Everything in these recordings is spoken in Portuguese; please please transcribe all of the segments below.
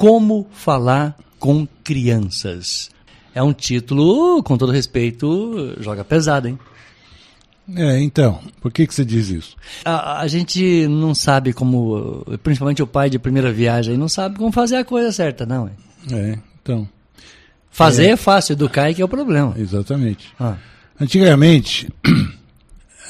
Como falar com crianças. É um título, com todo respeito, joga pesado, hein? É, então, por que, que você diz isso? A, a, gente não sabe como, principalmente o pai de primeira viagem, não sabe como fazer a coisa certa, não. É, então. Fazer é, é fácil, educar é que é o problema. Exatamente. Ah. Antigamente,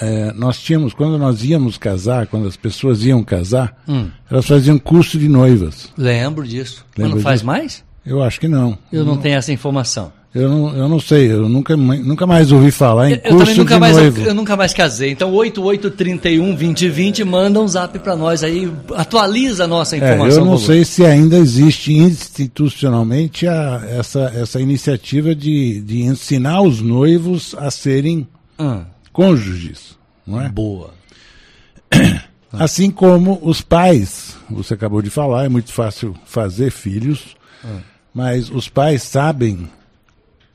é, nós tínhamos, quando nós íamos casar, quando as pessoas iam casar, hum. elas faziam curso de noivas. Lembro disso. Lembro Mas não faz disso? mais? Eu acho que não. Eu não, não tenho essa informação. Eu não, eu não sei, eu nunca, nunca mais ouvi falar em eu, curso eu nunca de mais, noivo. Eu, nunca mais casei. Então, 8831-2020, manda um zap para nós aí, atualiza a nossa informação. É, eu não sei se ainda existe institucionalmente a, essa, essa iniciativa de, de ensinar os noivos a serem ah. Cônjuges, não é? Boa. Assim como os pais, você acabou de falar, é muito fácil fazer filhos, ah. mas os pais sabem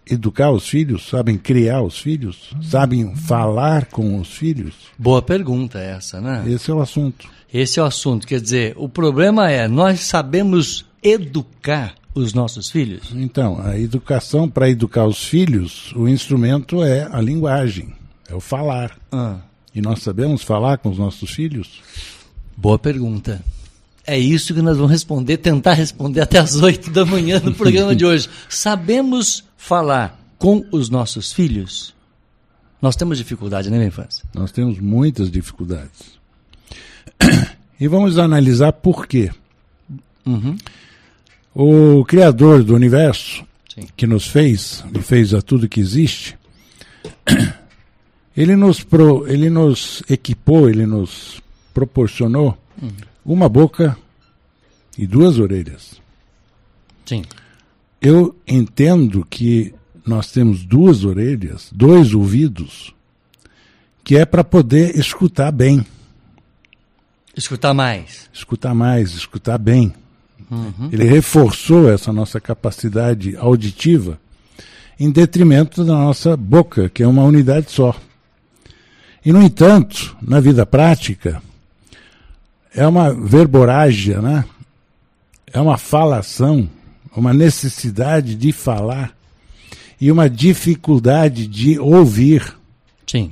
educar os filhos, sabem criar os filhos, sabem falar com os filhos? Boa pergunta essa, né? Esse é o assunto. Esse é o assunto. Quer dizer, o problema é, nós sabemos educar os nossos filhos? Então, a educação, para educar os filhos, o instrumento é a linguagem, é o falar. Ah. E nós sabemos falar com os nossos filhos? Boa pergunta. É isso que nós vamos responder, tentar responder até as oito da manhã no programa de hoje. Sabemos falar com os nossos filhos? Nós temos dificuldade, né, minha infância? Nós temos muitas dificuldades. E vamos analisar por quê. Uhum. O Criador do universo, Sim. que nos fez, e fez a tudo que existe, ele nos, pro, ele nos equipou, ele nos proporcionou uhum. uma boca e duas orelhas. Sim. Eu entendo que nós temos duas orelhas, dois ouvidos, que é para poder escutar bem. Escutar mais. Escutar mais, escutar bem. Uhum. Ele reforçou essa nossa capacidade auditiva em detrimento da nossa boca, que é uma unidade só. E, no entanto, na vida prática, é uma verborrágia, né? é uma falação uma necessidade de falar e uma dificuldade de ouvir. Sim.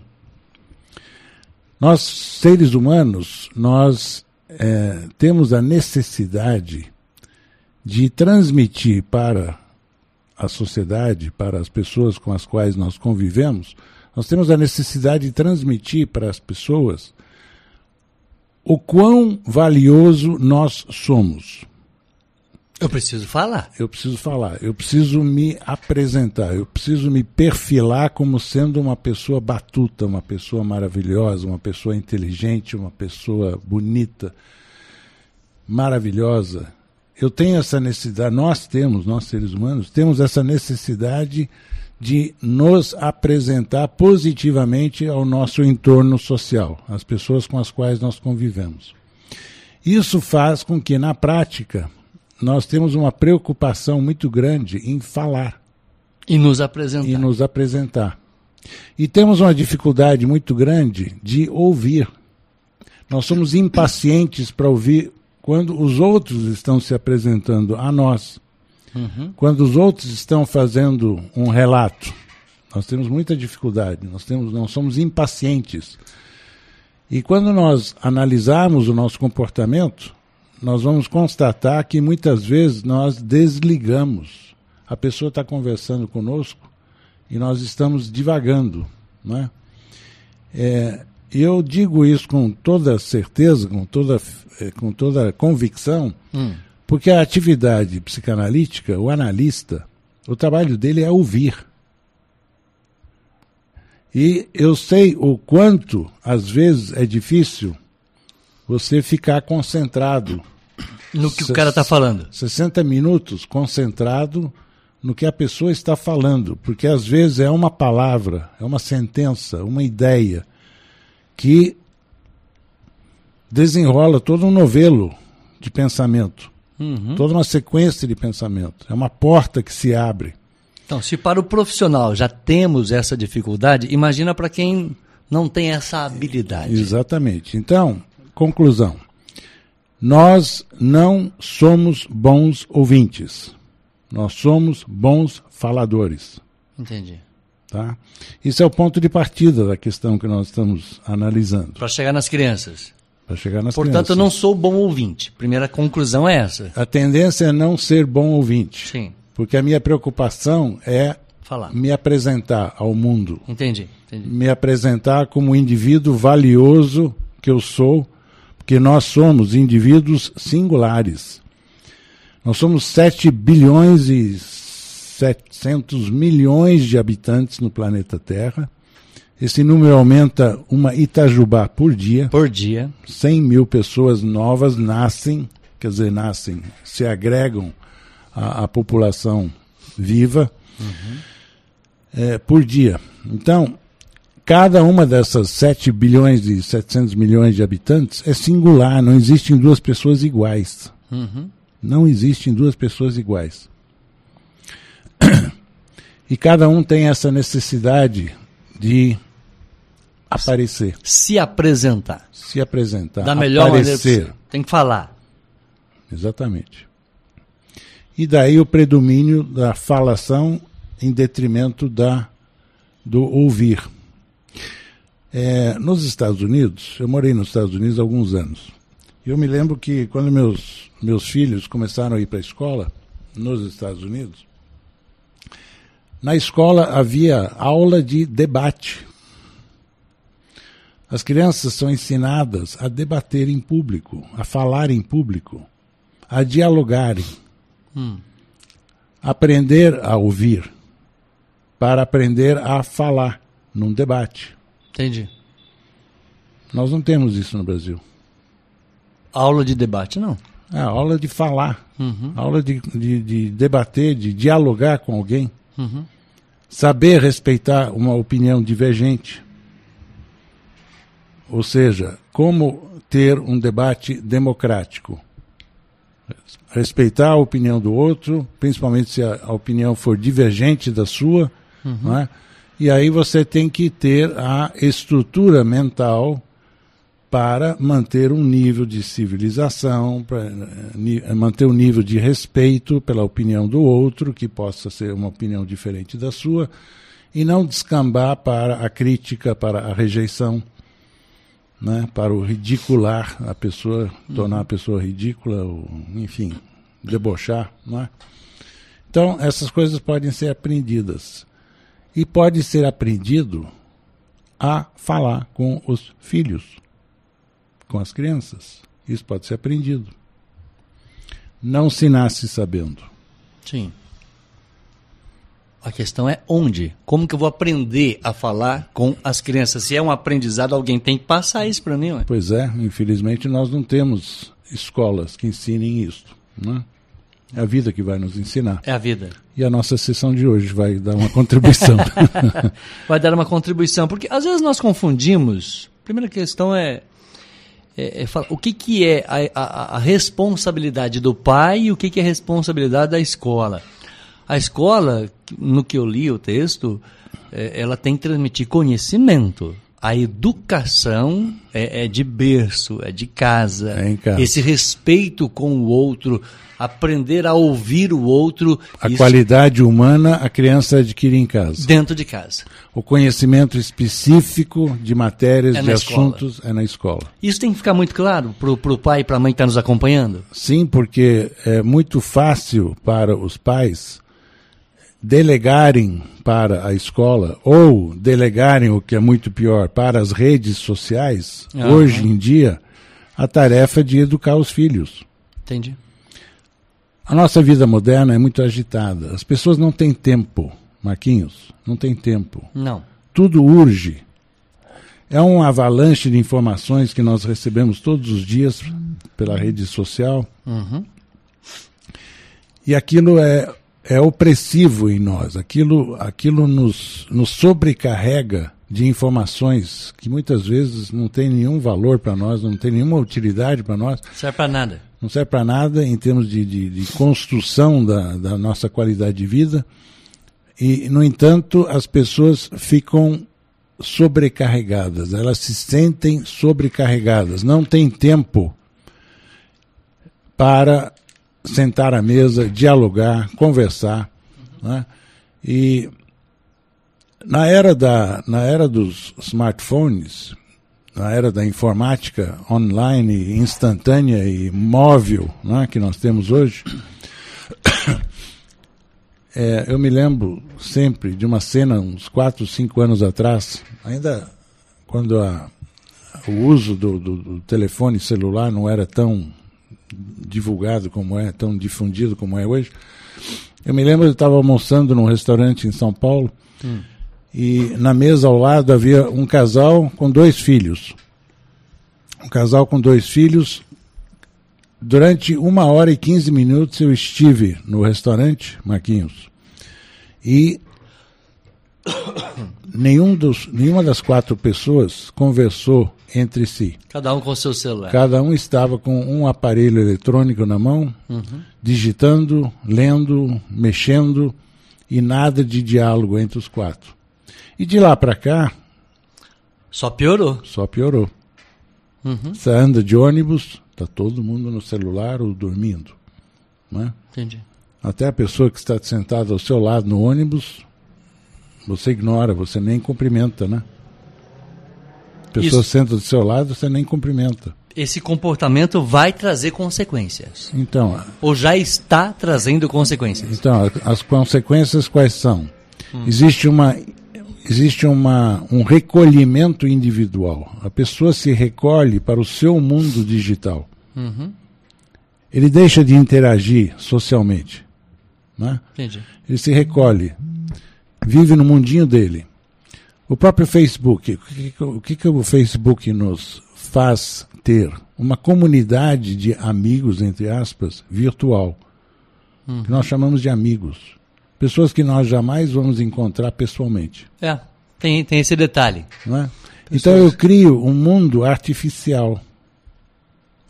Nós, seres humanos, nós é, temos a necessidade de transmitir para a sociedade, para as pessoas com as quais nós convivemos, nós temos a necessidade de transmitir para as pessoas o quão valioso nós somos. Eu preciso falar. Eu preciso falar. Eu preciso me apresentar. Eu preciso me perfilar como sendo uma pessoa batuta, uma pessoa maravilhosa, uma pessoa inteligente, uma pessoa bonita, maravilhosa. Eu tenho essa necessidade, nós temos, nós seres humanos, temos essa necessidade de nos apresentar positivamente ao nosso entorno social, às pessoas com as quais nós convivemos. Isso faz com que, na prática, nós temos uma preocupação muito grande em falar. E nos apresentar. E nos apresentar. E temos uma dificuldade muito grande de ouvir. Nós somos impacientes para ouvir quando os outros estão se apresentando a nós. Uhum. Quando os outros estão fazendo um relato. Nós temos muita dificuldade, nós, temos, nós somos impacientes. E quando nós analisarmos o nosso comportamento, nós vamos constatar que muitas vezes nós desligamos. A pessoa está conversando conosco e nós estamos divagando. Não é? Eu digo isso com toda certeza, com toda, é, com toda convicção, hum. Porque a atividade psicanalítica, o analista, o trabalho dele é ouvir. E eu sei o quanto, às vezes, é difícil você ficar concentrado no que o cara está falando. 60 minutos concentrado no que a pessoa está falando, porque às vezes é uma palavra, é uma sentença, uma ideia que desenrola todo um novelo de pensamento, uhum. toda uma sequência de pensamento. É uma porta que se abre. Então, se para o profissional já temos essa dificuldade, imagina para quem não tem essa habilidade. Exatamente. Então, conclusão. Nós não somos bons ouvintes. Nós somos bons faladores. Entendi. Tá? Isso é o ponto de partida da questão que nós estamos analisando. Para chegar nas crianças. Para chegar nas Portanto, crianças. eu não sou bom ouvinte. Primeira conclusão é essa. A tendência é não ser bom ouvinte. Sim. Porque a minha preocupação é Falar. me apresentar ao mundo. Entendi. Entendi. Me apresentar como um indivíduo valioso que eu sou, porque nós somos indivíduos singulares. Nós somos 7 bilhões e 700 milhões de habitantes no planeta Terra. Esse número aumenta uma Itajubá por dia. Por dia. 100 mil pessoas novas nascem, quer dizer, nascem, se agregam à, à população viva é, por dia. Então, cada uma dessas 7 bilhões e 700 milhões de habitantes é singular, não existem duas pessoas iguais. Uhum. Não existem duas pessoas iguais. E cada um tem essa necessidade de aparecer, Se apresentar. se apresentar, Da melhor maneira aparecer. possível. Tem que falar. Exatamente. E daí o predomínio da falação em detrimento da, do ouvir. É, nos Estados Unidos, eu morei nos Estados Unidos há alguns anos. Eu me lembro que quando meus, meus filhos começaram a ir para a escola, nos Estados Unidos, na escola havia aula de debate. As crianças são ensinadas a debater em público, a falar em público, a dialogarem, aprender a ouvir, para aprender a falar num debate. Entendi. Nós não temos isso no Brasil. Aula de debate, não. É aula de falar, aula de, de, de debater, de dialogar com alguém, saber respeitar uma opinião divergente. Ou seja, como ter um debate democrático. Respeitar a opinião do outro, principalmente se a, a opinião for divergente da sua, não é? e aí você tem que ter a estrutura mental para manter um nível de civilização, para manter um nível de respeito pela opinião do outro, que possa ser uma opinião diferente da sua, e não descambar para a crítica, para a rejeição, né, para o ridicular a pessoa, tornar a pessoa ridícula, ou, enfim, debochar. Não é? Então, essas coisas podem ser aprendidas. E pode ser aprendido a falar com os filhos com as crianças. Isso pode ser aprendido. Não se nasce sabendo. Sim. A questão é onde? Como que eu vou aprender a falar com as crianças? Se é um aprendizado, alguém tem que passar isso para mim, ué. Pois é, infelizmente nós não temos escolas que ensinem isso. Né? É a vida que vai nos ensinar. É a vida. E a nossa sessão de hoje vai dar uma contribuição. Vai dar uma contribuição. Porque às vezes nós confundimos. A primeira questão é, é, é falar, o que, que é a, a, a responsabilidade do pai e o que, que é a responsabilidade da escola. A escola, no que eu li o texto, é, ela tem que transmitir conhecimento. A educação é, é de berço, é de casa. É em casa. Esse respeito com o outro, aprender a ouvir o outro. A isso qualidade humana a criança adquire em casa. dentro de casa. O conhecimento específico de matérias, É de na escola. assuntos, é na escola. Isso tem que ficar muito claro para o pai e para a mãe que está nos acompanhando. Sim, porque é muito fácil para os pais delegarem para a escola ou delegarem, o que é muito pior, para as redes sociais, hoje em dia, a tarefa de educar os filhos. Entendi. A nossa vida moderna é muito agitada. As pessoas não têm tempo, Marquinhos, não tem tempo. Não. Tudo urge. É um avalanche de informações que nós recebemos todos os dias pela rede social. Uhum. E aquilo é, é opressivo em nós. Aquilo, aquilo nos, nos sobrecarrega de informações que muitas vezes não tem nenhum valor para nós, não tem nenhuma utilidade para nós, Serve para nada. não serve para nada em termos de, de, de construção da, da nossa qualidade de vida. E, no entanto, as pessoas ficam sobrecarregadas, elas se sentem sobrecarregadas, não têm tempo para sentar à mesa, dialogar, conversar. Né? E na era, da, na era dos smartphones, na era da informática online, instantânea e móvel né, que nós temos hoje, é, eu me lembro sempre de uma cena, uns 4, 5 anos atrás, ainda quando a, o uso do, do, do, telefone celular não era tão divulgado como é, tão difundido como é hoje. Eu me lembro, eu estava almoçando num restaurante em São Paulo hum. e na mesa ao lado havia um casal com dois filhos. Um casal com dois filhos. Durante uma hora e quinze minutos eu estive no restaurante, Marquinhos, e nenhum dos, nenhuma das quatro pessoas conversou entre si. Cada um com seu celular. Cada um estava com um aparelho eletrônico na mão, uhum. digitando, lendo, mexendo e nada de diálogo entre os quatro. E de lá para cá. Só piorou. Só piorou. Uhum. Você anda de ônibus, está todo mundo no celular ou dormindo. Né? Entendi. Até a pessoa que está sentada ao seu lado no ônibus, você ignora, você nem cumprimenta, né? Pessoa senta do seu lado, você nem cumprimenta. Esse comportamento vai trazer consequências. Então. Ou já está trazendo consequências. Então, as consequências quais são? Hum. Existe uma existe uma, um recolhimento individual. A pessoa se recolhe para o seu mundo digital. Uhum. Ele deixa de interagir socialmente. Né? Entendi. Ele se recolhe, vive no mundinho dele. O próprio Facebook, o que, que o Facebook nos faz ter? Uma comunidade de amigos, entre aspas, virtual, uhum. que nós chamamos de amigos. Pessoas que nós jamais vamos encontrar pessoalmente. É, tem, tem esse detalhe. É? Então eu crio um mundo artificial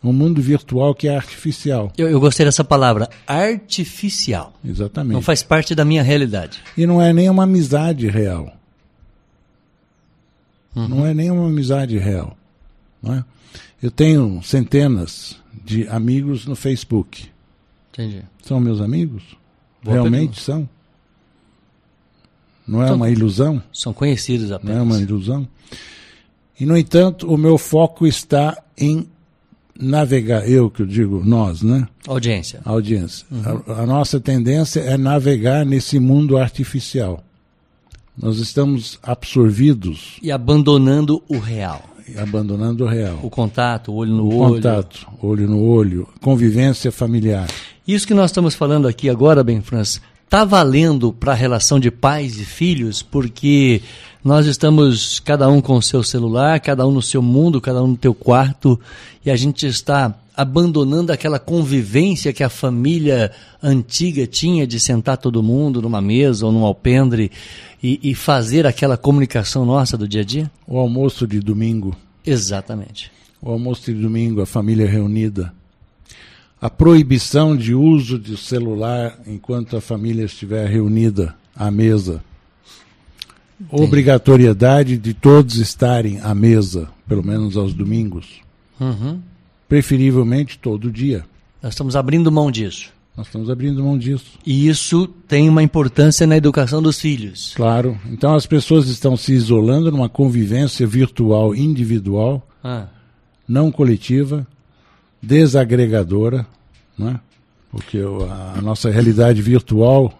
um mundo virtual que é artificial. Eu, eu, gostei dessa palavra, artificial. Exatamente. Não faz parte da minha realidade. E não é nem uma amizade real. Uhum. Não é nem uma amizade real. Não é? Eu tenho centenas de amigos no Facebook. Entendi. São meus amigos? Boa Realmente pergunta. são? Não é são, uma ilusão? São conhecidos apenas. Não é uma ilusão? E, no entanto, o meu foco está em navegar, eu que eu digo nós, né? Audiência. Audiência. Uhum. A, a, nossa tendência é navegar nesse mundo artificial. Nós estamos absorvidos. E abandonando o real. E abandonando o real. O contato, o olho no o olho. Contato, olho no olho, convivência familiar. Isso que nós estamos falando aqui agora, Ben Franz, está valendo para a relação de pais e filhos, porque nós estamos cada um com o seu celular, cada um no seu mundo, cada um no teu quarto, e a gente está abandonando aquela convivência que a família antiga tinha de sentar todo mundo numa mesa ou num alpendre e, e fazer aquela comunicação nossa do dia a dia? O almoço de domingo. Exatamente. O almoço de domingo, a família reunida. A proibição de uso de celular enquanto a família estiver reunida à mesa. Obrigatoriedade de todos estarem à mesa, pelo menos aos domingos. Uhum. Preferivelmente todo dia. Nós estamos abrindo mão disso. Nós estamos abrindo mão disso. E isso tem uma importância na educação dos filhos. Claro. Então as pessoas estão se isolando numa convivência virtual individual, ah. não coletiva, desagregadora, né? porque a nossa realidade virtual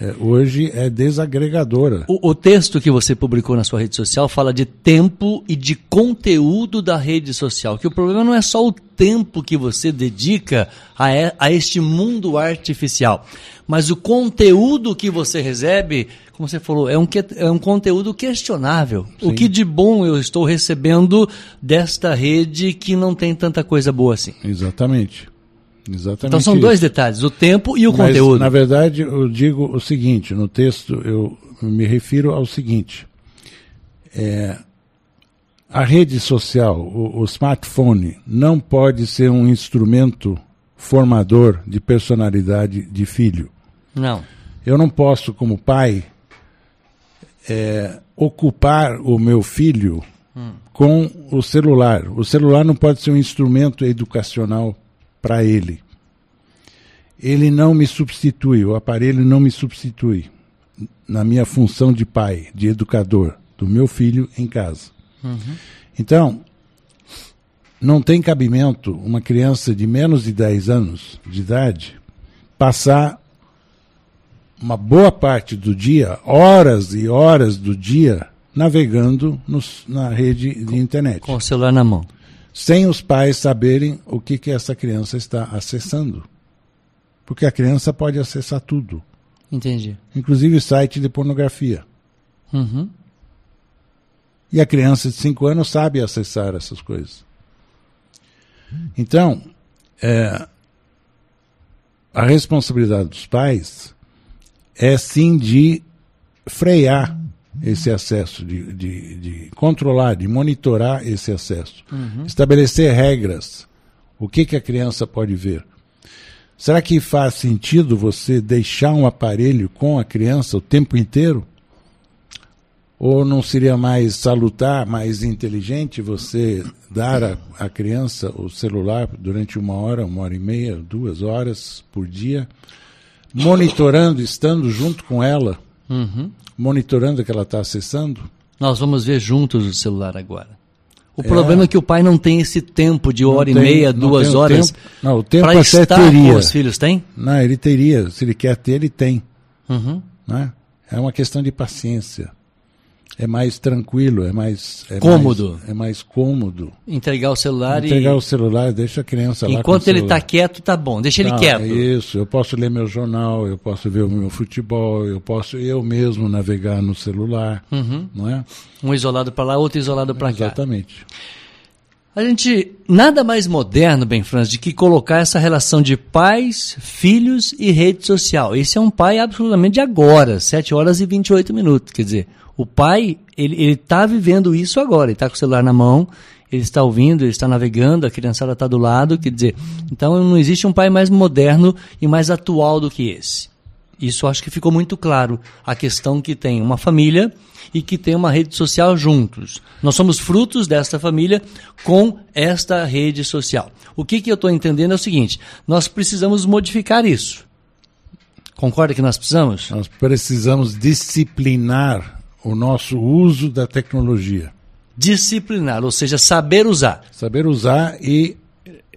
é, hoje é desagregadora. O, o, texto que você publicou na sua rede social fala de tempo e de conteúdo da rede social. Que o problema não é só o tempo que você dedica a, a este mundo artificial, mas o conteúdo que você recebe, como você falou, é um, é um conteúdo questionável. Sim. O que de bom eu estou recebendo desta rede que não tem tanta coisa boa assim? Exatamente. Exatamente. Então são isso. dois detalhes, o tempo e o Mas, conteúdo. Na verdade, eu digo o seguinte, no texto eu me refiro ao seguinte. É, a rede social, o, o smartphone, não pode ser um instrumento formador de personalidade de filho. Não. Eu não posso, como pai, é, ocupar o meu filho hum. com o celular. O celular não pode ser um instrumento educacional para ele. Ele não me substitui, o aparelho não me substitui na minha função de pai, de educador do meu filho em casa. Uhum. Então, não tem cabimento uma criança de menos de 10 anos de idade passar uma boa parte do dia, horas e horas do dia, navegando nos, na rede de internet. Com o celular na mão. Sem os pais saberem o que, que essa criança está acessando. Porque a criança pode acessar tudo. Entendi. Inclusive site de pornografia. Uhum. E a criança de 5 anos sabe acessar essas coisas. Então, é, a responsabilidade dos pais é sim de frear esse acesso, de, de, de controlar, de monitorar esse acesso, uhum. estabelecer regras. O que, que a criança pode ver? Será que faz sentido você deixar um aparelho com a criança o tempo inteiro? Ou não seria mais salutar, mais inteligente você dar à criança o celular durante uma hora, uma hora e meia, duas horas por dia, monitorando, estando junto com ela, uhum. Monitorando o que ela está acessando? Nós vamos ver juntos o celular agora. O é. problema é que o pai não tem esse tempo de hora não e tem, meia, duas horas. Tempo, não, o tempo até estar teria. com os filhos tem? Não, ele teria. Se ele quer ter, ele tem. Uhum. Né? É uma questão de paciência é mais tranquilo, é mais é cômodo. Mais, é mais cômodo. Entregar o celular Entregar e... o celular, deixa a criança lá. Enquanto ele está quieto, tá bom, deixa ele quieto. É isso, eu posso ler meu jornal, eu posso ver o meu futebol, eu posso eu mesmo navegar no celular, uhum. não é? Um isolado para lá, outro isolado para cá. Exatamente. A gente nada mais moderno, bem Franz, de que colocar essa relação de pais, filhos e rede social. Esse é um pai absolutamente de agora, 7 horas e 28 minutos, quer dizer, o pai, ele está vivendo isso agora, ele está com o celular na mão, ele está ouvindo, ele está navegando, a criançada está do lado, quer dizer, então não existe um pai mais moderno e mais atual do que esse. Isso acho que ficou muito claro, a questão que tem uma família e que tem uma rede social juntos. Nós somos frutos desta família com esta rede social. O que, que eu estou entendendo é o seguinte: nós precisamos modificar isso. Concorda que nós precisamos? Nós precisamos disciplinar o nosso uso da tecnologia. Disciplinar, ou seja, saber usar. Saber usar e,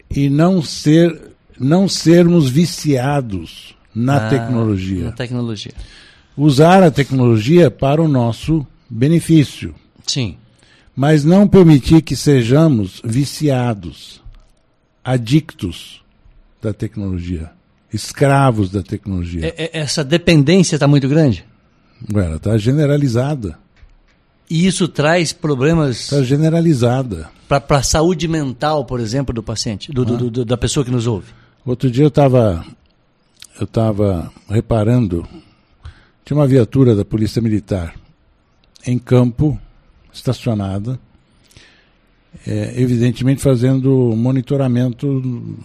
e não ser não sermos viciados na ah, tecnologia. Na tecnologia. Usar a tecnologia para o nosso benefício. Sim. Mas não permitir que sejamos viciados, adictos da tecnologia, escravos da tecnologia. É, é, essa dependência está muito grande? Ela está generalizada. E isso traz problemas. Está generalizada. Para a saúde mental, por exemplo, do paciente, do, ah. do, do, da pessoa que nos ouve. Outro dia eu estava eu estava reparando, tinha uma viatura da Polícia Militar em campo, estacionada, é, evidentemente fazendo monitoramento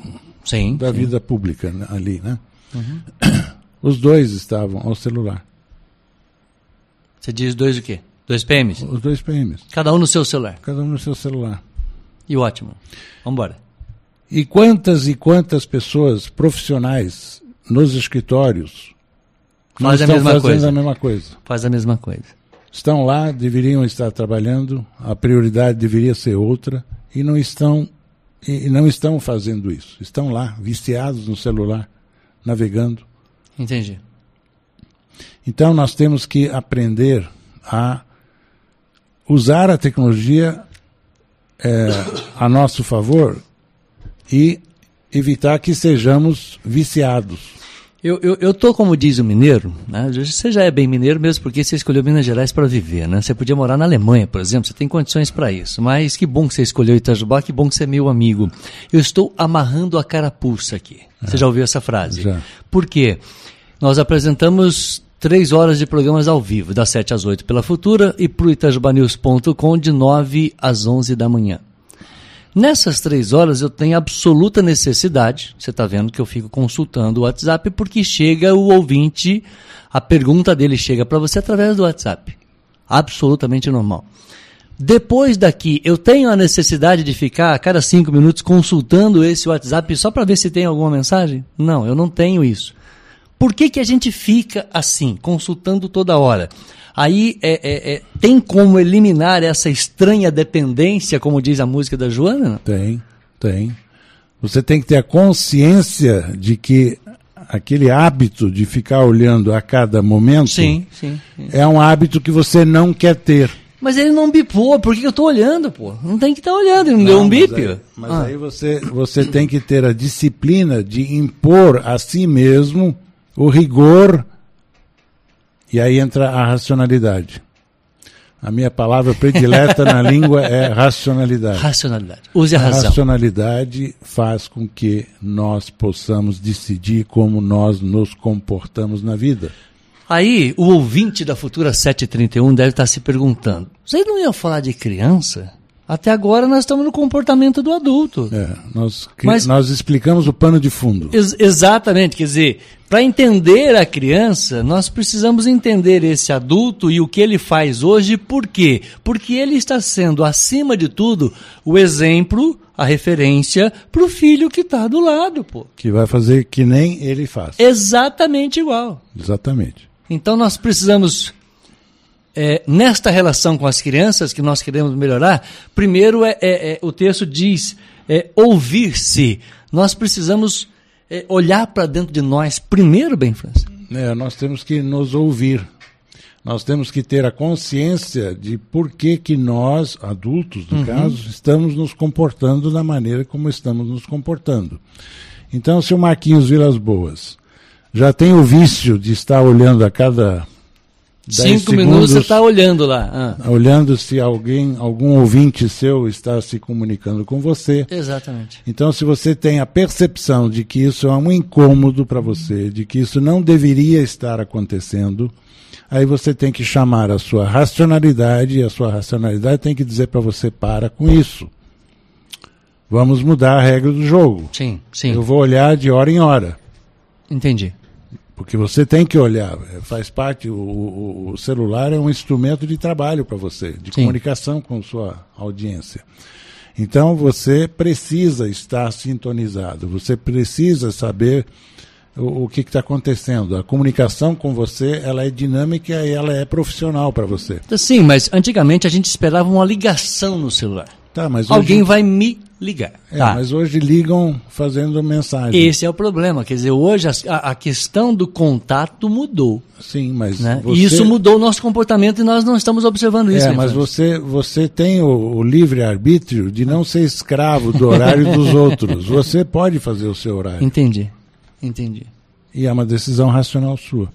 sim, da sim. vida pública né, ali, né? Uhum. Os dois estavam ao celular. Você diz dois o quê? Dois PMs? Os dois PMs. Cada um no seu celular. Cada um no seu celular. E ótimo. Vamos embora. E quantas e quantas pessoas profissionais nos escritórios Faz a mesma fazendo coisa. a mesma coisa? Faz a mesma coisa. Estão lá, deveriam estar trabalhando, a prioridade deveria ser outra e não estão e não estão fazendo isso. Estão lá, viciados no celular, navegando. Entendi. Então nós temos que aprender a usar a tecnologia é, a nosso favor e evitar que sejamos viciados. Eu, eu, eu tô como diz o mineiro, né? você já é bem mineiro mesmo porque você escolheu Minas Gerais para viver, né? Você podia morar na Alemanha, por exemplo, você tem condições para isso. Mas que bom que você escolheu Itajubá, que bom que você é meu amigo. Eu estou amarrando a carapuça aqui. Você é, já ouviu essa frase? Já. Por quê? Nós apresentamos Três horas de programas ao vivo, das 7 às 8 pela Futura e para o itajubanews.com de 9 às 11 da manhã. Nessas três horas eu tenho absoluta necessidade, você está vendo que eu fico consultando o WhatsApp, porque chega o ouvinte, a pergunta dele chega para você através do WhatsApp. Absolutamente normal. Depois daqui, eu tenho a necessidade de ficar a cada cinco minutos consultando esse WhatsApp só para ver se tem alguma mensagem? Não, eu não tenho isso. Por que, que a gente fica assim, consultando toda hora? Aí é, é, é, tem como eliminar essa estranha dependência, como diz a música da Joana? Tem, tem. Você tem que ter a consciência de que aquele hábito de ficar olhando a cada momento sim, sim, sim. é um hábito que você não quer ter. Mas ele não bipou, por que eu estou olhando, pô? Não tem que estar tá olhando, ele não, não deu um bip. Mas, aí, mas ah. aí você, você tem que ter a disciplina de impor a si mesmo o rigor, e aí entra a racionalidade. A minha palavra predileta na língua é racionalidade. Racionalidade. Use a razão. A racionalidade faz com que nós possamos decidir como nós nos comportamos na vida. Aí, o ouvinte da Futura 731 deve estar se perguntando: vocês não iam falar de criança? Até agora nós estamos no comportamento do adulto. É, nós, Mas, nós explicamos o pano de fundo. Ex exatamente, quer dizer, para entender a criança, nós precisamos entender esse adulto e o que ele faz hoje, por quê? Porque ele está sendo, acima de tudo, o exemplo, a referência para o filho que está do lado, pô. Que vai fazer que nem ele faz. Exatamente igual. Exatamente. Então nós precisamos é, nesta relação com as crianças que nós queremos melhorar, primeiro é, é, é o texto diz é, ouvir-se. Nós precisamos é, olhar para dentro de nós primeiro, bem, França. É, nós temos que nos ouvir. Nós temos que ter a consciência de por que, que nós, adultos no uhum. caso, estamos nos comportando da maneira como estamos nos comportando. Então, se o Marquinhos Vilas Boas já tem o vício de estar olhando a cada Cinco minutos você está olhando lá. Ah. Olhando se alguém, algum ouvinte seu está se comunicando com você. Exatamente. Então, se você tem a percepção de que isso é um incômodo para você, de que isso não deveria estar acontecendo, aí você tem que chamar a sua racionalidade e a sua racionalidade tem que dizer para você para com isso. Vamos mudar a regra do jogo. Sim, sim. Eu vou olhar de hora em hora. Entendi. Porque você tem que olhar, é, faz parte, o, o celular é um instrumento de trabalho para você, de Sim. comunicação com sua audiência. Então você precisa estar sintonizado, você precisa saber o, o que está acontecendo. A comunicação com você ela é dinâmica e ela é profissional para você. Sim, mas antigamente a gente esperava uma ligação no celular. Tá, mas Alguém vai me ligar. É, tá. Mas hoje ligam fazendo mensagem. Esse é o problema. Quer dizer, hoje a, a questão do contato mudou. Sim, mas. Né? Você... Isso mudou o nosso comportamento e nós não estamos observando isso. É, mas você, você tem o, o livre-arbítrio de não ser escravo do horário dos outros. Você pode fazer o seu horário. Entendi. Entendi. E é uma decisão racional sua.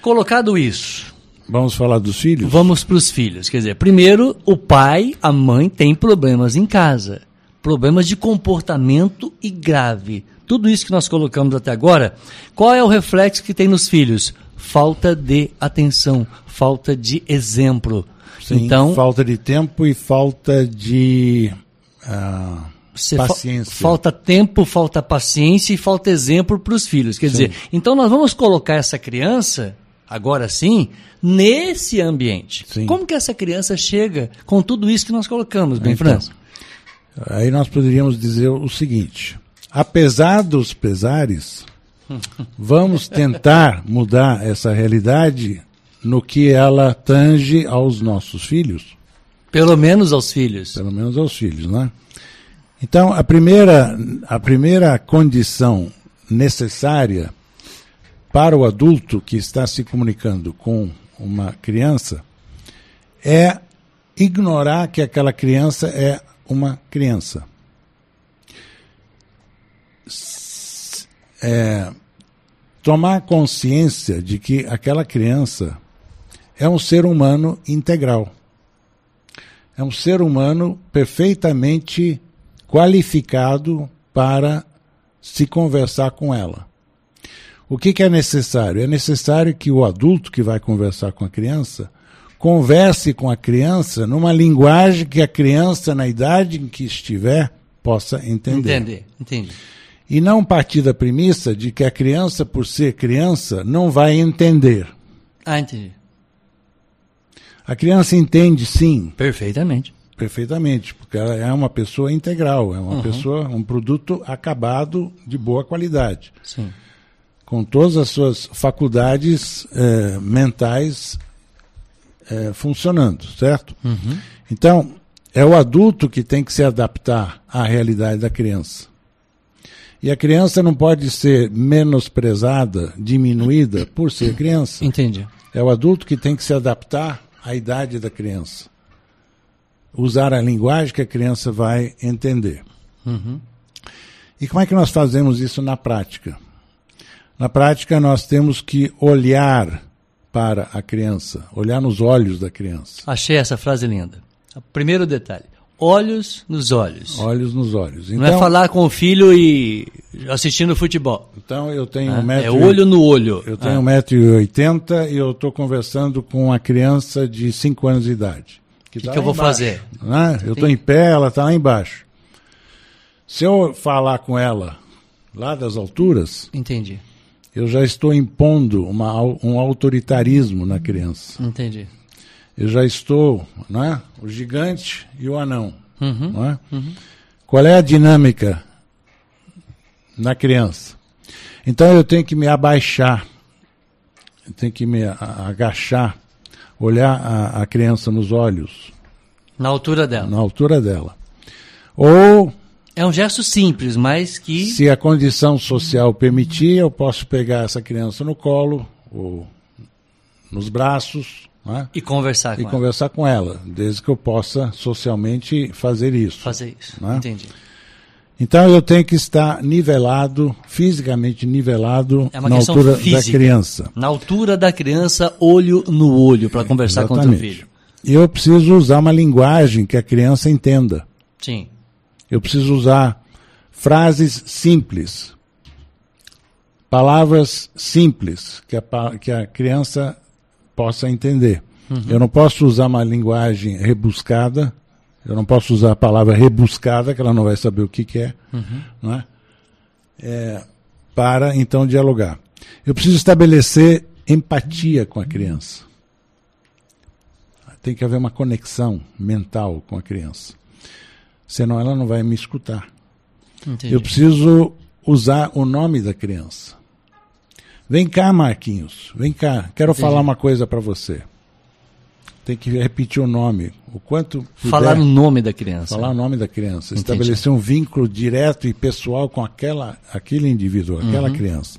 Colocado isso, Vamos falar dos filhos? Vamos para os filhos. Quer dizer, primeiro, o pai, a mãe tem problemas em casa. Problemas de comportamento e grave. Tudo isso que nós colocamos até agora, qual é o reflexo que tem nos filhos? Falta de atenção, falta de exemplo. Sim, então, falta de tempo e falta de uh, paciência. Fa falta tempo, falta paciência e falta exemplo para os filhos. Quer sim. dizer, então nós vamos colocar essa criança agora sim, nesse ambiente. Sim. Como que essa criança chega com tudo isso que nós colocamos, bem, então, França? Aí nós poderíamos dizer o seguinte: apesar dos pesares, vamos tentar mudar essa realidade no que ela tange aos nossos filhos. Pelo menos aos filhos. Pelo menos aos filhos, né? Então, a primeira, a primeira condição necessária para o adulto que está se comunicando com uma criança é ignorar que aquela criança é uma criança. É, tomar consciência de que aquela criança é um ser humano integral. É um ser humano perfeitamente qualificado para se conversar com ela. O que, que é necessário? É necessário que o adulto que vai conversar com a criança converse com a criança numa linguagem que a criança, na idade em que estiver, possa entender. Entender, entendi. E não partir da premissa de que a criança, por ser criança, não vai entender. Ah, entendi. A criança entende sim, Perfeitamente. perfeitamente, porque ela é uma pessoa integral, é uma pessoa, um produto acabado de boa qualidade, Sim. Com todas as suas faculdades eh, mentais eh, funcionando, certo? Então, é o adulto que tem que se adaptar à realidade da criança. E a criança não pode ser menosprezada, diminuída por ser criança. Entendi. É o adulto que tem que se adaptar à idade da criança. Usar a linguagem que a criança vai entender. E como é que nós fazemos isso na prática? Na prática, nós temos que olhar para a criança, olhar nos olhos da criança. Achei essa frase linda. Primeiro detalhe: olhos nos olhos. Olhos nos olhos. Não é falar com o filho e assistindo futebol. então eu tenho né? um metro É olho no olho. Eu tenho Ah, 1,80m e eu estou conversando com uma criança de 5 anos de idade. que que eu vou fazer? Né? Eu estou em pé, ela está lá embaixo. Se eu falar com ela lá das alturas, Entendi. Eu já estou impondo uma, um autoritarismo na criança. Entendi. Eu já estou, né? O gigante e o anão. Uhum. não é? Qual é a dinâmica na criança? Então eu tenho que me abaixar, eu tenho que me agachar, olhar a, a criança nos olhos, Na altura dela. na altura dela. Ou, É um gesto simples, mas que. se a condição social permitir, eu posso pegar essa criança no colo, ou nos braços, né? E conversar e com ela. conversar com ela, desde que eu possa socialmente fazer isso. Fazer isso. Né? Entendi. Então eu tenho que estar nivelado, fisicamente nivelado É na altura física. da criança. Na altura da criança, olho no olho, para conversar com o teu Exatamente. filho. E eu preciso usar uma linguagem que a criança entenda. Sim. Eu preciso usar frases simples, palavras simples que a, que a criança possa entender. Eu não posso usar uma linguagem rebuscada, eu não posso usar a palavra rebuscada, que ela não vai saber o que, que é, não é? É, para então dialogar. Eu preciso estabelecer empatia com a criança. Tem que haver uma conexão mental com a criança. Senão ela não vai me escutar. Entendi. Eu preciso usar o nome da criança. Vem cá, Marquinhos. Vem cá. Quero Entendi. falar uma coisa para você. Tem que repetir o nome. O quanto puder, Falar o nome da criança. falar o nome da criança. Entendi. Estabelecer um vínculo direto e pessoal com aquela, aquele indivíduo, aquela Uhum. criança.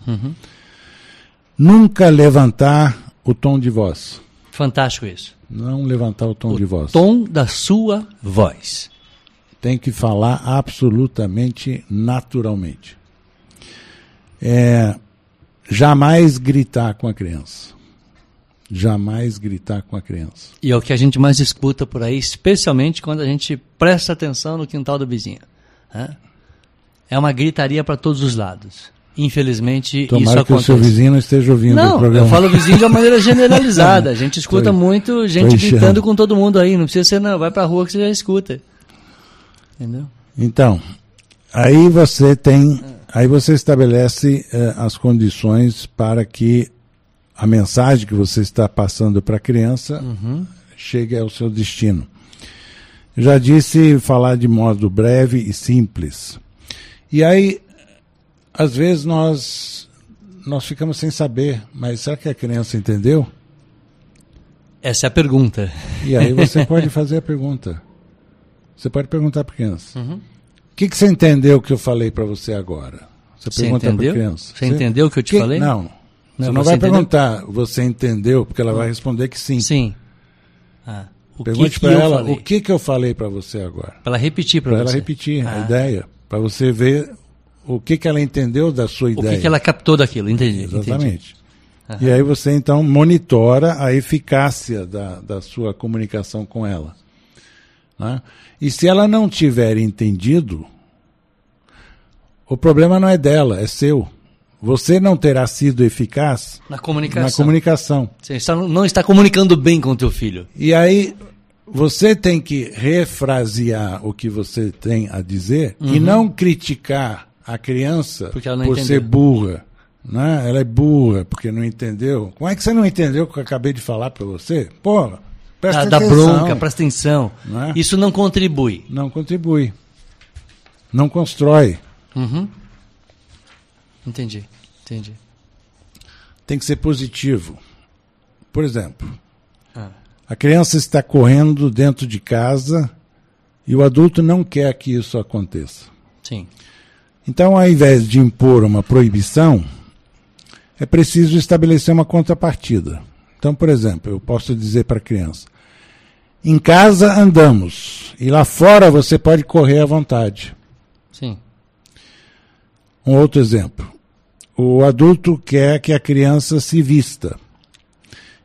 Nunca levantar o tom de voz. Fantástico isso. Não levantar o tom de voz. Tom da sua voz. Tem que falar absolutamente naturalmente. É, jamais gritar com a criança. Jamais gritar com a criança. E é o que a gente mais escuta por aí, especialmente quando a gente presta atenção no quintal do vizinho. né? É uma gritaria para todos os lados. Infelizmente, isso Tomara que o acontece. seu vizinho não esteja ouvindo o Não, programa. eu falo vizinho de uma maneira generalizada. A gente escuta Tô- muito gente gritando com todo mundo aí. Não precisa ser, não. Vai pra rua que você já escuta. Entendeu? Então, aí você tem, aí você estabelece eh, as condições para que a mensagem que você está passando para a criança chegue ao seu destino. Já disse falar de modo breve e simples. E aí, às vezes nós nós ficamos sem saber, mas será que a criança entendeu? Essa é a pergunta. E aí você pode fazer a pergunta. Você pode perguntar para a criança. O que, que você entendeu que eu falei para você agora? Você Você pergunta para a criança. Você entendeu o que eu te Que- falei? Não. Não, você não você vai entendeu? perguntar, você entendeu, porque ela vai responder que sim. Sim. Ah, o Pergunte para ela falei? o que, que eu falei para você agora. Para ela repetir para Para você. ela repetir a Ah. ideia. Para você ver o que, que ela entendeu da sua O ideia. que, que ela captou daquilo, entendi. entendi. Exatamente. E aí você então monitora a eficácia da, da sua comunicação com ela. Né? E se ela não tiver entendido, o problema não é dela, é seu. Você não terá sido eficaz Na comunicação. na comunicação. Você não está comunicando bem com o teu filho. E aí você tem que refrasear o que você tem a dizer e não criticar a criança Uhum. Por entendeu. ser burra. Né? Ela é burra porque não entendeu. Como é que você não entendeu o que eu acabei de falar para você? Pô, Presta da, da atenção. bronca, presta atenção. Não é? Isso não contribui. Não contribui. Não constrói. Uhum. Entendi, entendi. Tem que ser positivo. Por exemplo, Ah. a criança está correndo dentro de casa e o adulto não quer que isso aconteça. Sim. Então, ao invés de impor uma proibição, é preciso estabelecer uma contrapartida. Então, por exemplo, eu posso dizer para a criança: em casa andamos e lá fora você pode correr à vontade. Sim. Um outro exemplo. O adulto quer que a criança se vista.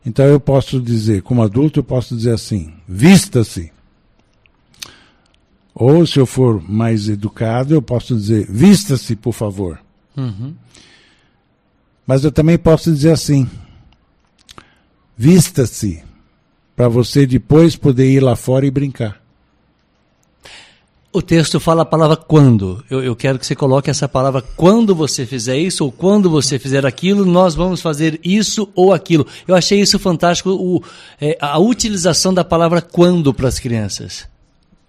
Então eu posso dizer, como adulto, eu posso dizer assim: vista-se. Ou, se eu for mais educado, eu posso dizer: vista-se, por favor. Uhum. Mas eu também posso dizer assim: vista-se, para você depois poder ir lá fora e brincar. O texto fala a palavra quando. Eu, eu quero que você coloque essa palavra quando você fizer isso ou quando você fizer aquilo, nós vamos fazer isso ou aquilo. Eu achei isso fantástico, o, é, a utilização da palavra quando para as crianças.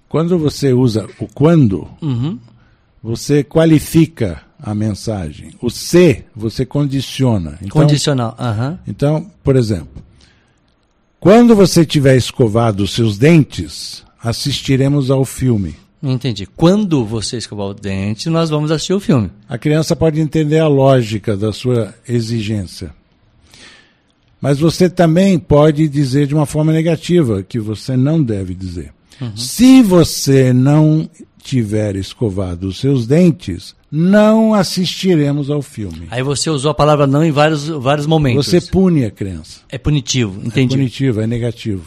Quando você usa o quando, Uhum. você qualifica a mensagem. O se, você condiciona. Então, Condicional. Aham. Então, por exemplo, quando você tiver escovado os seus dentes, assistiremos ao filme. Entendi. Quando você escovar o dente, nós vamos assistir o filme. A criança pode entender a lógica da sua exigência. Mas você também pode dizer de uma forma negativa, que você não deve dizer. Se você não tiver escovado os seus dentes, não assistiremos ao filme. Aí você usou a palavra não em vários, vários momentos. Você pune a criança. É punitivo, É entendi. punitivo, é negativo.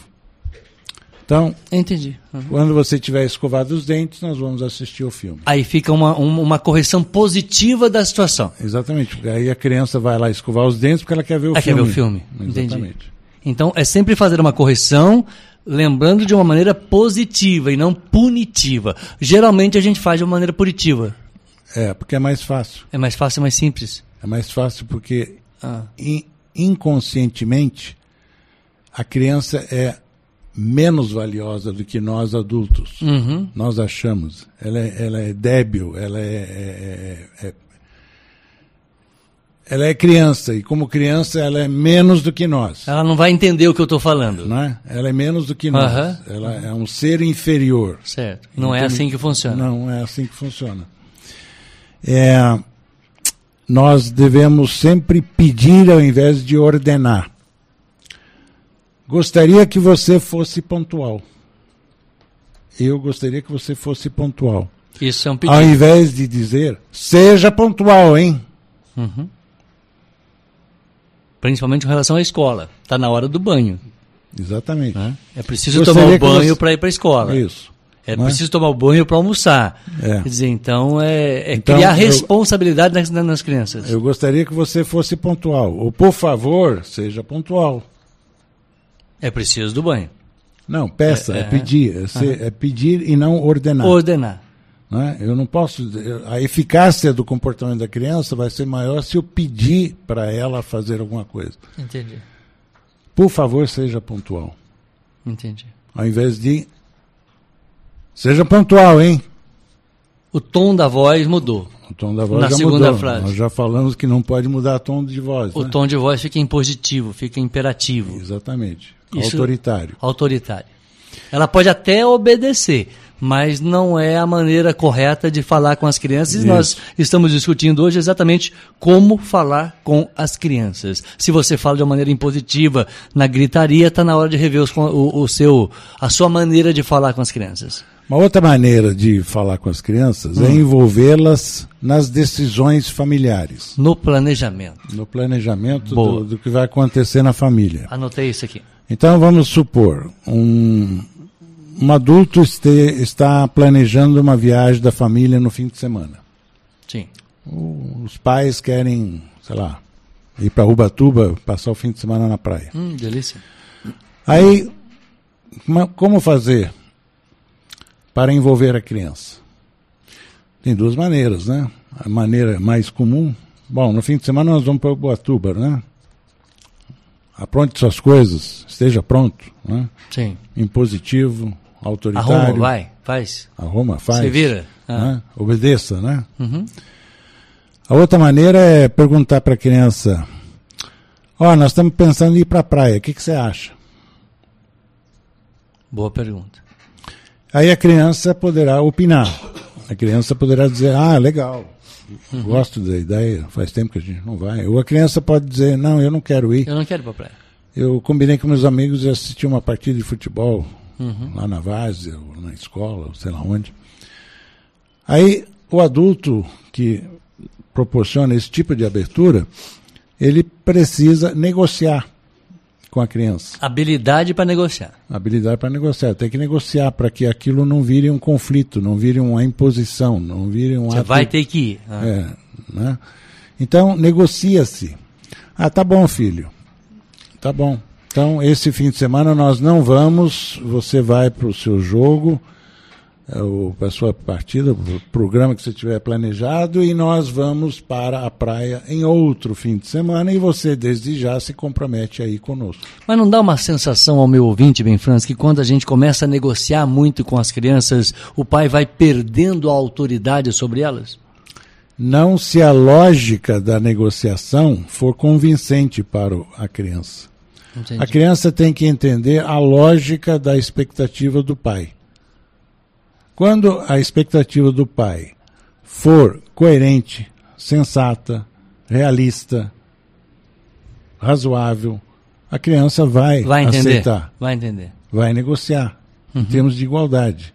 Então, Entendi. Uhum. quando você tiver escovado os dentes, nós vamos assistir o filme. Aí fica uma, uma, uma correção positiva da situação. Exatamente. porque Aí a criança vai lá escovar os dentes porque ela quer ver o Ela quer filme. ver o filme. Entendi. Exatamente. Então é sempre fazer uma correção, lembrando de uma maneira positiva e não punitiva. Geralmente a gente faz de uma maneira punitiva. É, porque é mais fácil. É mais fácil, mais simples. É mais fácil porque Ah, in- inconscientemente a criança é menos valiosa do que nós adultos. uhum. Nós achamos. Ela é, ela é débil, ela é, é- é- é- Ela é criança, e como criança ela é menos do que nós. Ela não vai entender o que eu estou falando. Não é? Ela é menos do que nós. Aham. Ela é um ser inferior. Certo. Não é Então, assim que funciona. Não é assim que funciona. É, nós devemos sempre pedir ao invés de ordenar. Gostaria que você fosse pontual. Eu gostaria que você fosse pontual. Isso é um Ao pedido. invés de dizer, seja pontual, hein? Uhum. Principalmente em relação à escola. Está na hora do banho. Exatamente. né? É preciso Gostaria tomar o banho você- para ir para a escola. Isso. É Não é? preciso tomar o banho para almoçar. É. Quer dizer, então é, é Então, criar eu- responsabilidade nas, nas crianças. Eu gostaria que você fosse pontual. Ou, por favor, seja pontual. É preciso do banho. Não, peça, É, é, é. pedir. É, ser- é pedir e não ordenar. Ordenar. não é? Eu não posso. A eficácia do comportamento da criança vai ser maior se eu pedir para ela fazer alguma coisa. Entendi. Por favor, seja pontual. Entendi. Ao invés de. Seja pontual, hein? O tom da voz mudou. O tom da voz Na já segunda mudou. frase. Nós já falamos que não pode mudar o tom de voz. O né? tom de voz fica impositivo, fica imperativo, Exatamente. Isso- Autoritário. autoritário. Ela pode até obedecer, mas não é a maneira correta de falar com as crianças. E Isso. nós estamos discutindo hoje exatamente como falar com as crianças. Se você fala de uma maneira impositiva, na gritaria, está na hora de rever os o, o seu, a sua maneira de falar com as crianças. Uma outra maneira de falar com as crianças Hum. é envolvê-las nas decisões familiares, No planejamento. no planejamento do, do que vai acontecer na família. Anotei isso aqui. Então vamos supor, um, um adulto este, está planejando uma viagem da família no fim de semana. Sim. O- Os pais querem, sei lá, ir para Ubatuba, passar o fim de semana na praia. Hum, delícia. Aí, como fazer para envolver a criança? Tem duas maneiras, né? A maneira mais comum, bom, no fim de semana nós vamos para Ubatuba, né? apronte suas coisas, esteja pronto, né? Sim. impositivo, autoritário. Arruma, vai, faz. Arruma, faz. Se vira. Ah. né? Obedeça, né? Uhum. A outra maneira é perguntar para a criança: Ó, nós estamos pensando em ir para a praia, o que, que você acha? Boa pergunta. Aí a criança poderá opinar. A criança poderá dizer: Ah, legal, gosto da ideia, faz tempo que a gente não vai. Ou a criança pode dizer: Não, eu não quero ir. Eu não quero ir pra praia. Eu combinei com meus amigos de assistir uma partida de futebol lá na Várzea, ou na escola, ou sei lá onde. Aí o adulto que proporciona esse tipo de abertura, ele precisa negociar com a criança. Habilidade para negociar. Habilidade para negociar. Tem que negociar para que aquilo não vire um conflito, não vire uma imposição, não vire um Você ato vai ter que ir. Ah. é, né? Então, negocia-se. Ah, tá bom, filho. Tá bom. Então, esse fim de semana nós não vamos, você vai para o seu jogo, para a sua partida, o programa que você tiver planejado, e nós vamos para a praia em outro fim de semana, e você, desde já, se compromete aí conosco. Mas não dá uma sensação ao meu ouvinte, bem Franz, que quando a gente começa a negociar muito com as crianças, o pai vai perdendo a autoridade sobre elas? Não se a lógica da negociação for convincente para a criança. Entendi. A criança tem que entender a lógica da expectativa do pai. Quando a expectativa do pai for coerente, sensata, realista, razoável, a criança vai, Vai entender. aceitar, Vai entender. vai negociar em termos de igualdade.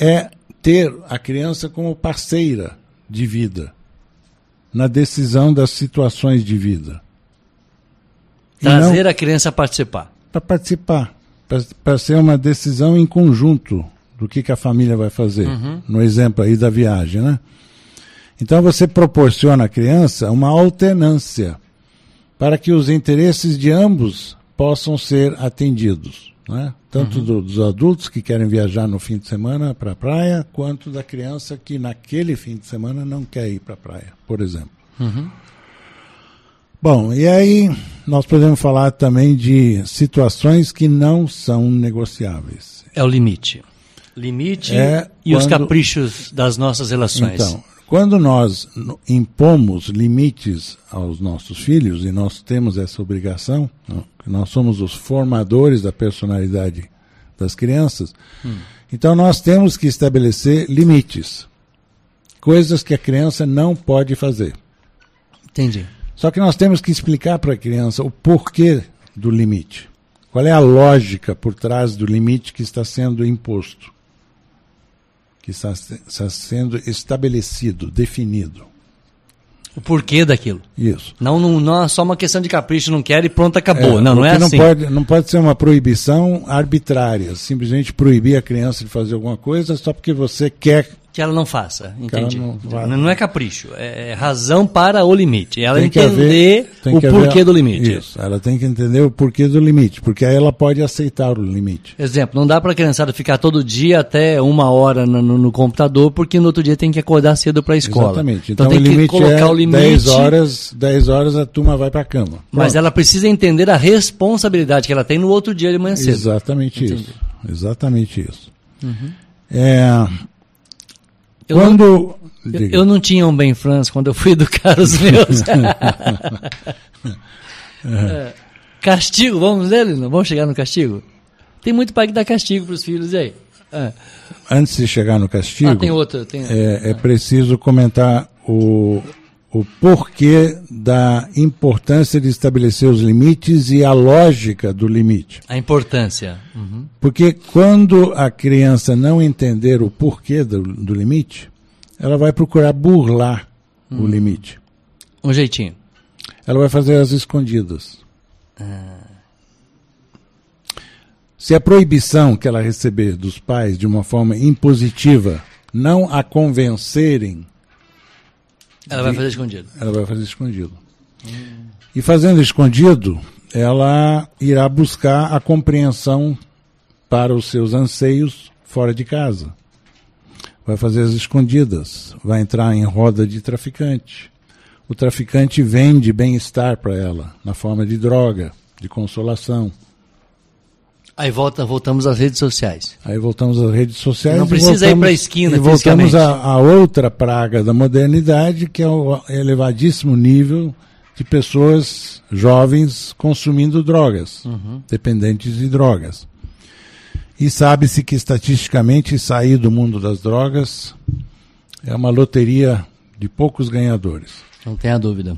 É ter a criança como parceira de vida na decisão das situações de vida. E não- Trazer a criança a participar. para participar, para ser uma decisão em conjunto do que, que a família vai fazer. No exemplo aí da viagem, né? Então você proporciona à criança uma alternância para que os interesses de ambos possam ser atendidos. Né? Tanto do- dos adultos que querem viajar no fim de semana para a praia, quanto da criança que naquele fim de semana não quer ir para a praia, por exemplo. Bom, e aí nós podemos falar também de situações que não são negociáveis. É o limite. Limite É e os quando- caprichos das nossas relações. Então, quando nós impomos limites aos nossos filhos, e nós temos essa obrigação, nós somos os formadores da personalidade das crianças, então nós temos que estabelecer limites. Coisas que a criança não pode fazer. Entendi. Só que nós temos que explicar para a criança o porquê do limite. Qual é a lógica por trás do limite que está sendo imposto? Que está, está sendo estabelecido, definido. O porquê daquilo. Isso. Não, não, não é só uma questão de capricho, não quero e pronto, acabou. não, não é assim. Não pode, não pode ser uma proibição arbitrária. Simplesmente proibir a criança de fazer alguma coisa só porque você quer. Que ela não faça. Entendi. não Não, é capricho, é, é razão para o limite. Ela tem que entender haver- o que haver- porquê do limite. Isso. Ela tem que entender o porquê do limite. Porque aí ela pode aceitar o limite. Exemplo, não dá para a criançada ficar todo dia até uma hora no, no- computador, porque no outro dia tem que acordar cedo para a escola. Exatamente. Então, Então, tem o limite que colocar é o limite. 10 horas, 10 horas a turma vai para a cama. Mas Pronto. ela precisa entender a responsabilidade que ela tem no outro dia de manhã cedo. Exatamente Entendi. isso. Exatamente isso. É, Eu quando. Eu, diga. eu não tinha um bem Franz quando eu fui educar os meus. É, castigo, vamos nele? Não? Vamos chegar no castigo? Tem muito pai que dá castigo para os filhos, e aí? Ah, Antes de chegar no castigo, ah, tem outro. Tem... é, é preciso comentar o, o porquê da importância de estabelecer os limites e a lógica do limite. A importância. Uhum. Porque quando a criança não entender o porquê do, do limite, ela vai procurar burlar o limite. Um jeitinho. Ela vai fazer as escondidas. Se a proibição que ela receber dos pais de uma forma impositiva não a convencerem, Ela vai fazer escondido. ela vai fazer escondido. E fazendo escondido, ela irá buscar a compreensão para os seus anseios fora de casa. Vai fazer as escondidas, vai entrar em roda de traficante, o traficante vende bem-estar para ela, na forma de droga, de consolação. Aí volta, voltamos às redes sociais. Aí voltamos às redes sociais. Não precisa voltamos, ir para a esquina, E voltamos a, outra praga da modernidade, que é o elevadíssimo nível de pessoas jovens consumindo drogas, uhum. dependentes de drogas. E sabe-se que estatisticamente sair do mundo das drogas é uma loteria de poucos ganhadores. Não tenha dúvida.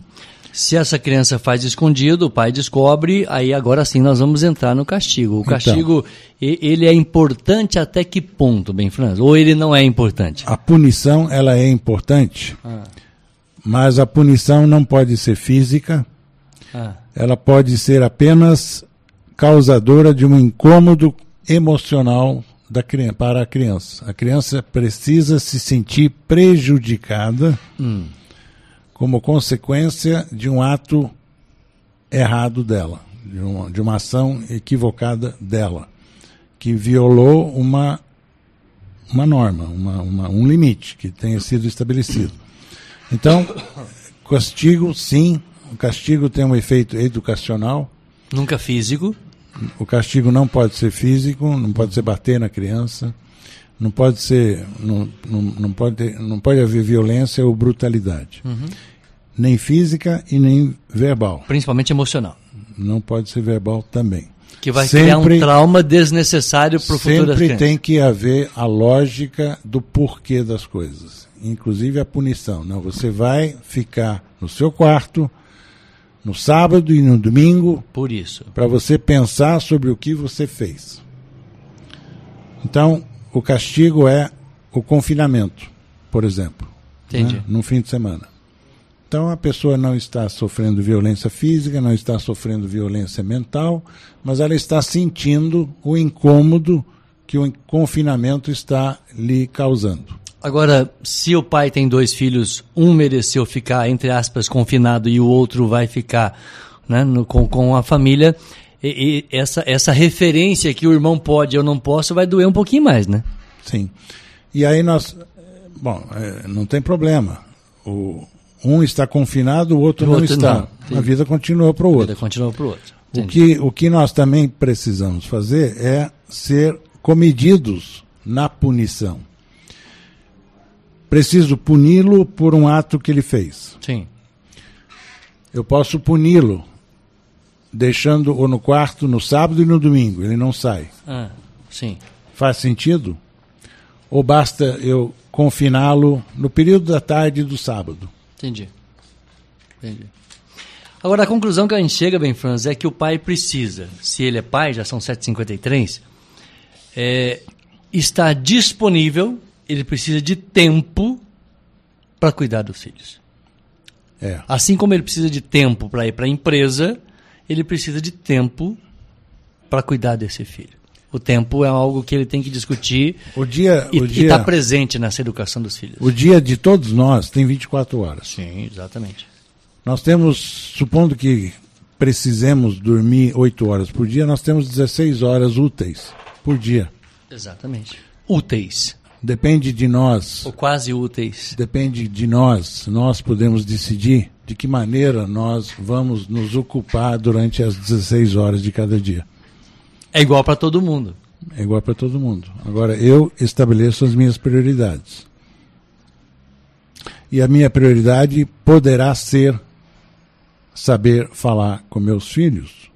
Se essa criança faz escondido, o pai descobre, aí agora sim nós vamos entrar no castigo. O então. castigo, então, ele é importante até que ponto, bem Franz? Ou ele não é importante? A punição, ela é importante. Ah mas a punição não pode ser física, ah. ela pode ser apenas causadora de um incômodo emocional da criança, para a criança. A criança precisa se sentir prejudicada hum. Como consequência de um ato errado dela, de uma, de uma ação equivocada dela, que violou uma, uma norma, uma, uma, um limite que tenha sido estabelecido. Então, castigo, sim, o castigo tem um efeito educacional. Nunca físico. O castigo não pode ser físico, não pode ser bater na criança, não pode ser, não, não, não, pode, não pode haver violência ou brutalidade. Uhum. Nem física e nem verbal. Principalmente emocional. Não pode ser verbal também. Que vai sempre, criar um trauma desnecessário para o futuro das Sempre tem que haver a lógica do porquê das coisas inclusive a punição. Não, você vai ficar no seu quarto no sábado e no domingo. Por isso. Para você pensar sobre o que você fez. Então, o castigo é o confinamento, por exemplo. Entendi. Né, no fim de semana. Então a pessoa não está sofrendo violência física, não está sofrendo violência mental, mas ela está sentindo o incômodo que o confinamento está lhe causando. Agora, se o pai tem dois filhos, um mereceu ficar, entre aspas, confinado e o outro vai ficar né, no, com, com a família, e, e essa, essa referência que o irmão pode eu não posso vai doer um pouquinho mais, né? Sim. E aí nós. Bom, é, não tem problema. O, um está confinado, o outro, o não está. Não. A vida continua para o outro. A vida continua para o outro. O que, o que nós também precisamos fazer é ser comedidos na punição preciso puni-lo por um ato que ele fez. Sim. Eu posso puni-lo deixando-o no quarto no sábado e no domingo, ele não sai. Ah, sim. Faz sentido? Ou basta eu confiná-lo no período da tarde do sábado? Entendi. Entendi. Agora, a conclusão que a gente chega, bem, Franz, é que o pai precisa, se ele é pai, já são 7h53, é, está disponível ele precisa de tempo para cuidar dos filhos. É. Assim como ele precisa de tempo para ir para a empresa, ele precisa de tempo para cuidar desse filho. O tempo é algo que ele tem que discutir o dia, e estar tá presente nessa educação dos filhos. O dia de todos nós tem 24 horas. Sim, exatamente. Nós temos, supondo que precisemos dormir 8 horas por dia, nós temos 16 horas úteis por dia. Exatamente. Úteis. Depende de nós. Ou quase úteis. Depende de nós. Nós podemos decidir de que maneira nós vamos nos ocupar durante as 16 horas de cada dia. É igual para todo mundo. É igual para todo mundo. Agora, eu estabeleço as minhas prioridades. E a minha prioridade poderá ser saber falar com meus filhos,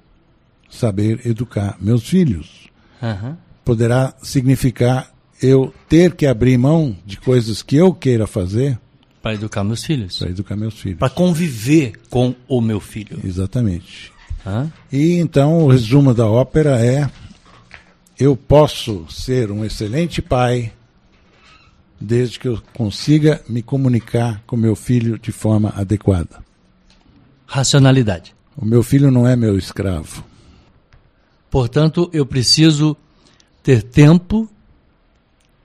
saber educar meus filhos. Uhum. Poderá significar eu ter que abrir mão de coisas que eu queira fazer para educar meus filhos. Para educar meus filhos. Para conviver com o meu filho. Exatamente. Hã? E então o resumo da ópera é: eu posso ser um excelente pai desde que eu consiga me comunicar com meu filho de forma adequada. Racionalidade. O meu filho não é meu escravo. Portanto, eu preciso ter tempo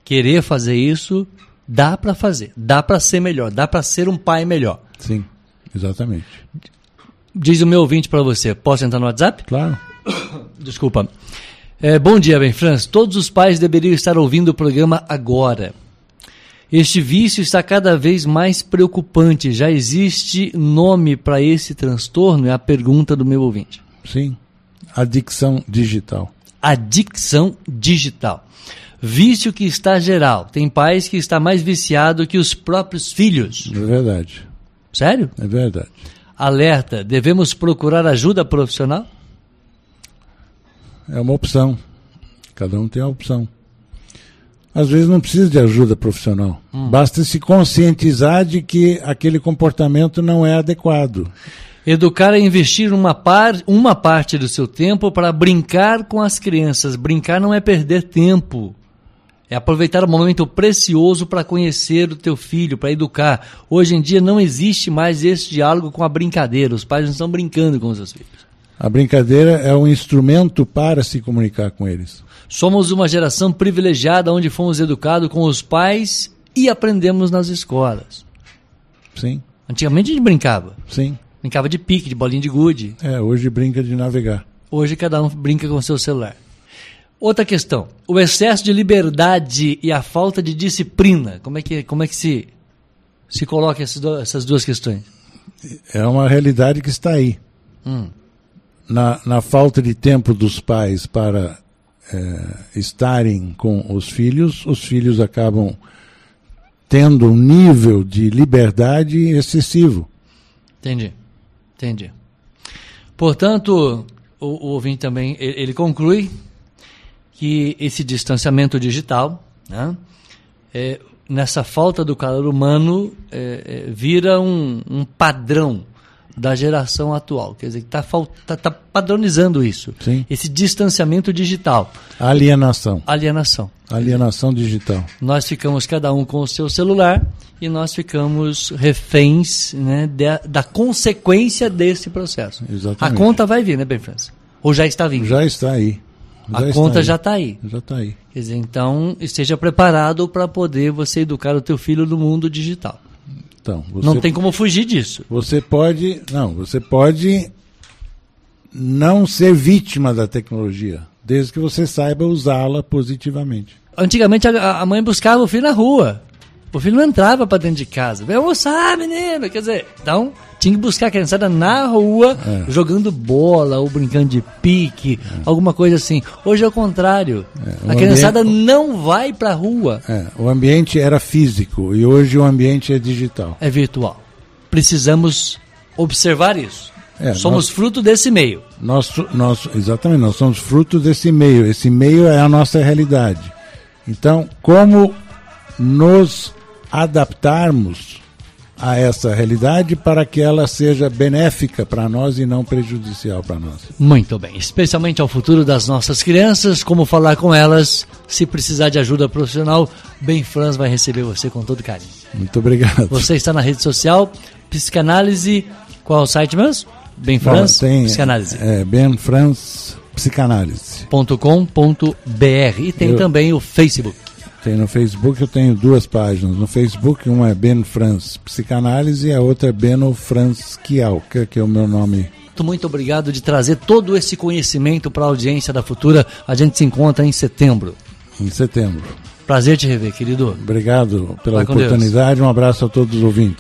querer fazer isso, dá para fazer, dá para ser melhor, dá para ser um pai melhor. Sim, exatamente. Diz o meu ouvinte para você, posso entrar no WhatsApp? Claro. Desculpa. É, bom dia, bem, Franz. Todos os pais deveriam estar ouvindo o programa agora. Este vício está cada vez mais preocupante. Já existe nome para esse transtorno? É a pergunta do meu ouvinte. Sim. Adicção digital. Adicção digital. Vício que está geral. Tem pais que está mais viciado que os próprios filhos. É verdade. Sério? É verdade. Alerta: devemos procurar ajuda profissional? É uma opção. Cada um tem a opção. Às vezes não precisa de ajuda profissional. Hum. Basta se conscientizar de que aquele comportamento não é adequado. Educar é investir uma, par, uma parte do seu tempo para brincar com as crianças. Brincar não é perder tempo. É aproveitar o momento precioso para conhecer o teu filho, para educar. Hoje em dia não existe mais esse diálogo com a brincadeira. Os pais não estão brincando com os seus filhos. A brincadeira é um instrumento para se comunicar com eles. Somos uma geração privilegiada onde fomos educados com os pais e aprendemos nas escolas. Sim. Antigamente a gente brincava. Sim. Brincava de pique, de bolinha de gude. É, hoje brinca de navegar. Hoje cada um brinca com o seu celular. Outra questão, o excesso de liberdade e a falta de disciplina. Como é que, como é que se, se coloca essas duas questões? É uma realidade que está aí. Hum na, na falta de tempo dos pais para é, estarem com os filhos, os filhos acabam tendo um nível de liberdade excessivo. Entendi, entendi. Portanto, o, o ouvinte também ele, ele conclui que esse distanciamento digital, né, é, nessa falta do calor humano, é, é, vira um, um padrão da geração atual. Quer dizer, está tá, tá padronizando isso. Sim. Esse distanciamento digital. Alienação. Alienação. Alienação digital. Nós ficamos cada um com o seu celular e nós ficamos reféns né, da, da consequência desse processo. Exatamente. A conta vai vir, né, Ben França? Ou já está vindo? Já está aí. Já a conta já está aí. Já está aí. Quer dizer, então esteja preparado para poder você educar o teu filho no mundo digital. Então, você, não tem como fugir disso. Você pode, não, você pode não ser vítima da tecnologia, desde que você saiba usá-la positivamente. Antigamente a, a, mãe buscava o filho na rua. O filho não entrava para dentro de casa. Vem almoçar, menino. Quer dizer, então tinha que buscar a criançada na rua, é. jogando bola ou brincando de pique, é. alguma coisa assim. Hoje é o contrário. É. A criançada ambiente... não vai para a rua. É, o ambiente era físico e hoje o ambiente é digital. É virtual. Precisamos observar isso. É, somos nós, fruto desse meio. Nós, nós, exatamente, nós somos fruto desse meio. Esse meio é a nossa realidade. Então, como nos adaptarmos a essa realidade para que ela seja benéfica para nós e não prejudicial para nós. Muito bem, especialmente ao futuro das nossas crianças, como falar com elas, se precisar de ajuda profissional, Bem Franz vai receber você com todo carinho. Muito obrigado. Você está na rede social, Psicanálise, qual é o site mesmo? Bem Franz, tem, Psicanálise. É, Ben Franz Psicanálise.com.br e tem Eu... também o Facebook. Tem no Facebook, eu tenho duas páginas. No Facebook, uma é Ben Franz Psicanálise e a outra é Beno Franz Kial, que, que é o meu nome. Muito obrigado de trazer todo esse conhecimento para a audiência da Futura. A gente se encontra em setembro. Em setembro. Prazer te rever, querido. Obrigado pela oportunidade. Um abraço a todos os ouvintes.